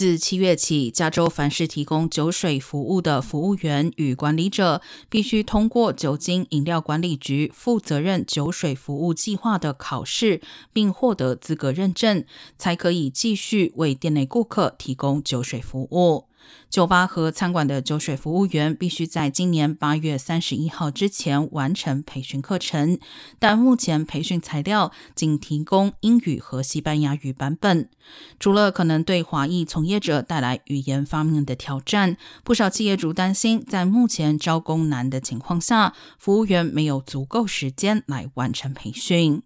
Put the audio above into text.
自七月起，加州凡是提供酒水服务的服务员与管理者，必须通过酒精饮料管理局负责任酒水服务计划的考试，并获得资格认证，才可以继续为店内顾客提供酒水服务。酒吧和餐馆的酒水服务员必须在今年八月三十一号之前完成培训课程，但目前培训材料仅提供英语和西班牙语版本。除了可能对华裔从业者带来语言方面的挑战，不少企业主担心，在目前招工难的情况下，服务员没有足够时间来完成培训。